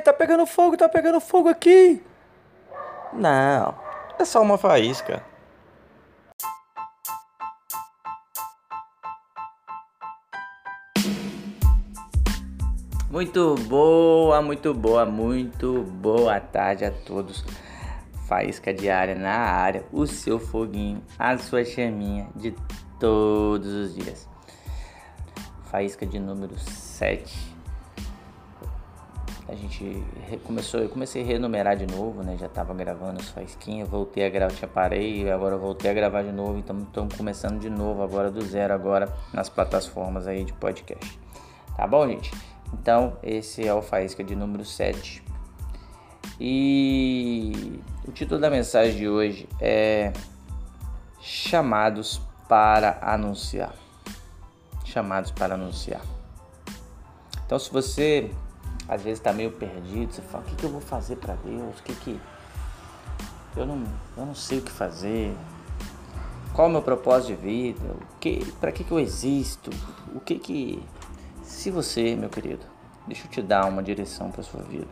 tá pegando fogo, tá pegando fogo aqui. Não, é só uma faísca. Muito boa, muito boa, muito boa tarde a todos. Faísca diária na área, o seu foguinho, a sua chaminha de todos os dias. Faísca de número 7. A gente começou, eu comecei a renumerar de novo, né? Já tava gravando as faísquinhas, voltei a gravar, tinha parei, agora voltei a gravar de novo, então estamos começando de novo agora do zero agora nas plataformas aí de podcast. Tá bom, gente? Então, esse é o Faísca de número 7. E o título da mensagem de hoje é Chamados para anunciar. Chamados para anunciar. Então, se você às vezes está meio perdido, você fala: o que, que eu vou fazer para Deus? O que que. Eu não, eu não sei o que fazer. Qual é o meu propósito de vida? O que, para que, que eu existo? O que que. Se você, meu querido, deixa eu te dar uma direção para sua vida.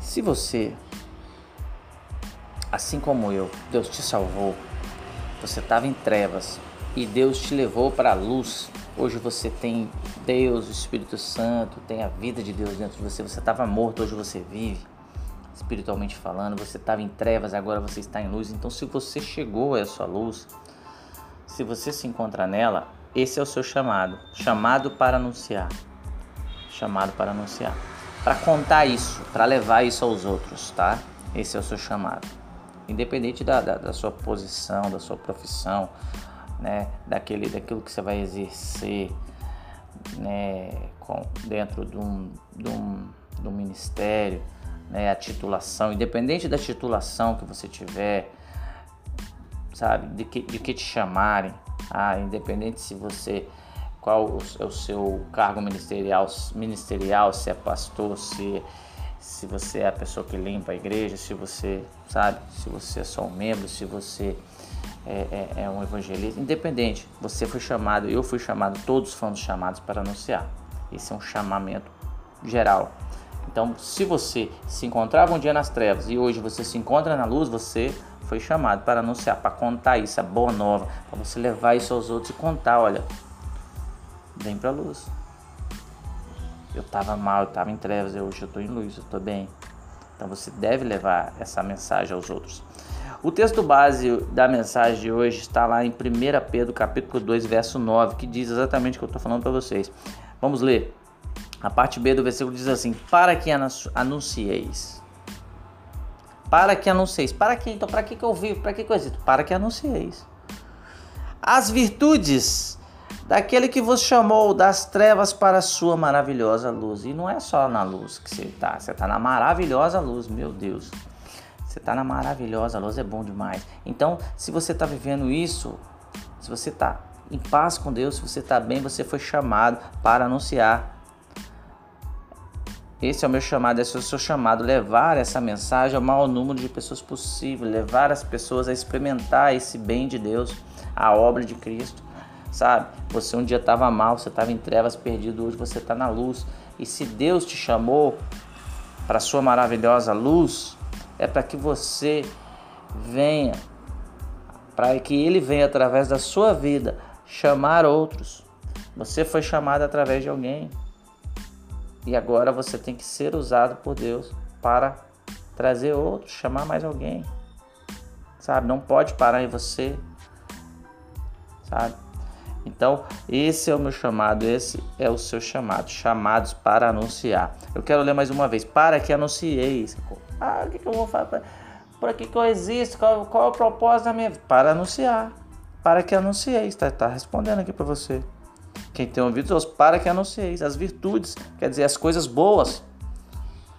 Se você, assim como eu, Deus te salvou, você estava em trevas e Deus te levou para a luz. Hoje você tem Deus, o Espírito Santo, tem a vida de Deus dentro de você. Você estava morto, hoje você vive. Espiritualmente falando, você estava em trevas, agora você está em luz. Então, se você chegou a essa luz, se você se encontra nela, esse é o seu chamado chamado para anunciar. Chamado para anunciar. Para contar isso, para levar isso aos outros, tá? Esse é o seu chamado. Independente da, da, da sua posição, da sua profissão, né? Daquele, daquilo que você vai exercer, né? Com, dentro de um, de, um, de um ministério, né? A titulação, independente da titulação que você tiver, sabe? De que, de que te chamarem, ah, independente se você qual é o seu cargo ministerial, ministerial, se é pastor, se se você é a pessoa que limpa a igreja, se você sabe, se você é só um membro, se você é, é, é um evangelista, independente, você foi chamado, eu fui chamado, todos fomos chamados para anunciar. Esse é um chamamento geral. Então, se você se encontrava um dia nas trevas e hoje você se encontra na luz, você foi chamado para anunciar, para contar isso, a boa nova, para você levar isso aos outros e contar, olha, vem para a luz. Eu estava mal, eu estava em trevas, hoje eu estou em luz, eu estou bem. Então você deve levar essa mensagem aos outros. O texto base da mensagem de hoje está lá em 1 Pedro capítulo 2, verso 9, que diz exatamente o que eu estou falando para vocês. Vamos ler. A parte B do versículo diz assim: Para que anuncieis para que anuncieis. Para que? Então, para que, que eu vivo? Para que, que eu? Para que anuncieis. As virtudes daquele que vos chamou das trevas para a sua maravilhosa luz. E não é só na luz que você está, você está na maravilhosa luz, meu Deus. Você está na maravilhosa luz, é bom demais. Então, se você está vivendo isso, se você está em paz com Deus, se você está bem, você foi chamado para anunciar esse é o meu chamado, esse é o seu chamado, levar essa mensagem ao maior número de pessoas possível, levar as pessoas a experimentar esse bem de Deus, a obra de Cristo, sabe? Você um dia estava mal, você estava em trevas, perdido, hoje você está na luz. E se Deus te chamou para sua maravilhosa luz, é para que você venha, para que Ele venha através da sua vida chamar outros. Você foi chamado através de alguém. E agora você tem que ser usado por Deus para trazer outros, chamar mais alguém. Sabe? Não pode parar em você. Sabe? Então, esse é o meu chamado, esse é o seu chamado, chamados para anunciar. Eu quero ler mais uma vez, para que anuncieis. Ah, o que, que eu vou fazer? Por que, que eu existo? Qual, qual é o propósito da minha vida? Para anunciar. Para que anuncieis. Está tá respondendo aqui para você. Quem tem ouvidos, ouça, para que anuncieis as virtudes, quer dizer, as coisas boas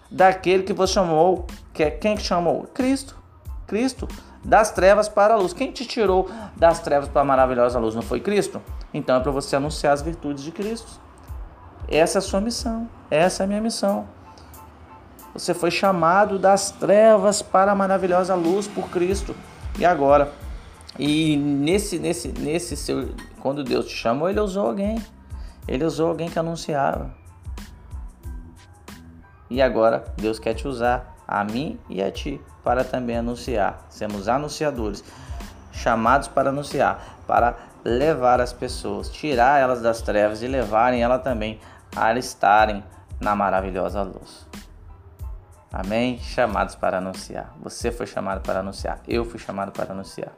daquele que vos chamou, que é quem que chamou? Cristo. Cristo, das trevas para a luz. Quem te tirou das trevas para a maravilhosa luz? Não foi Cristo? Então é para você anunciar as virtudes de Cristo. Essa é a sua missão. Essa é a minha missão. Você foi chamado das trevas para a maravilhosa luz por Cristo. E agora, e nesse, nesse, nesse seu, quando Deus te chamou, Ele usou alguém. Ele usou alguém que anunciava. E agora Deus quer te usar, a mim e a ti, para também anunciar. Sermos anunciadores, chamados para anunciar, para levar as pessoas, tirar elas das trevas e levarem ela também a estarem na maravilhosa luz. Amém? Chamados para anunciar. Você foi chamado para anunciar. Eu fui chamado para anunciar.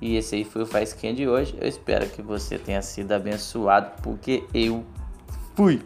E esse aí foi o Faisquinha de hoje. Eu espero que você tenha sido abençoado, porque eu fui.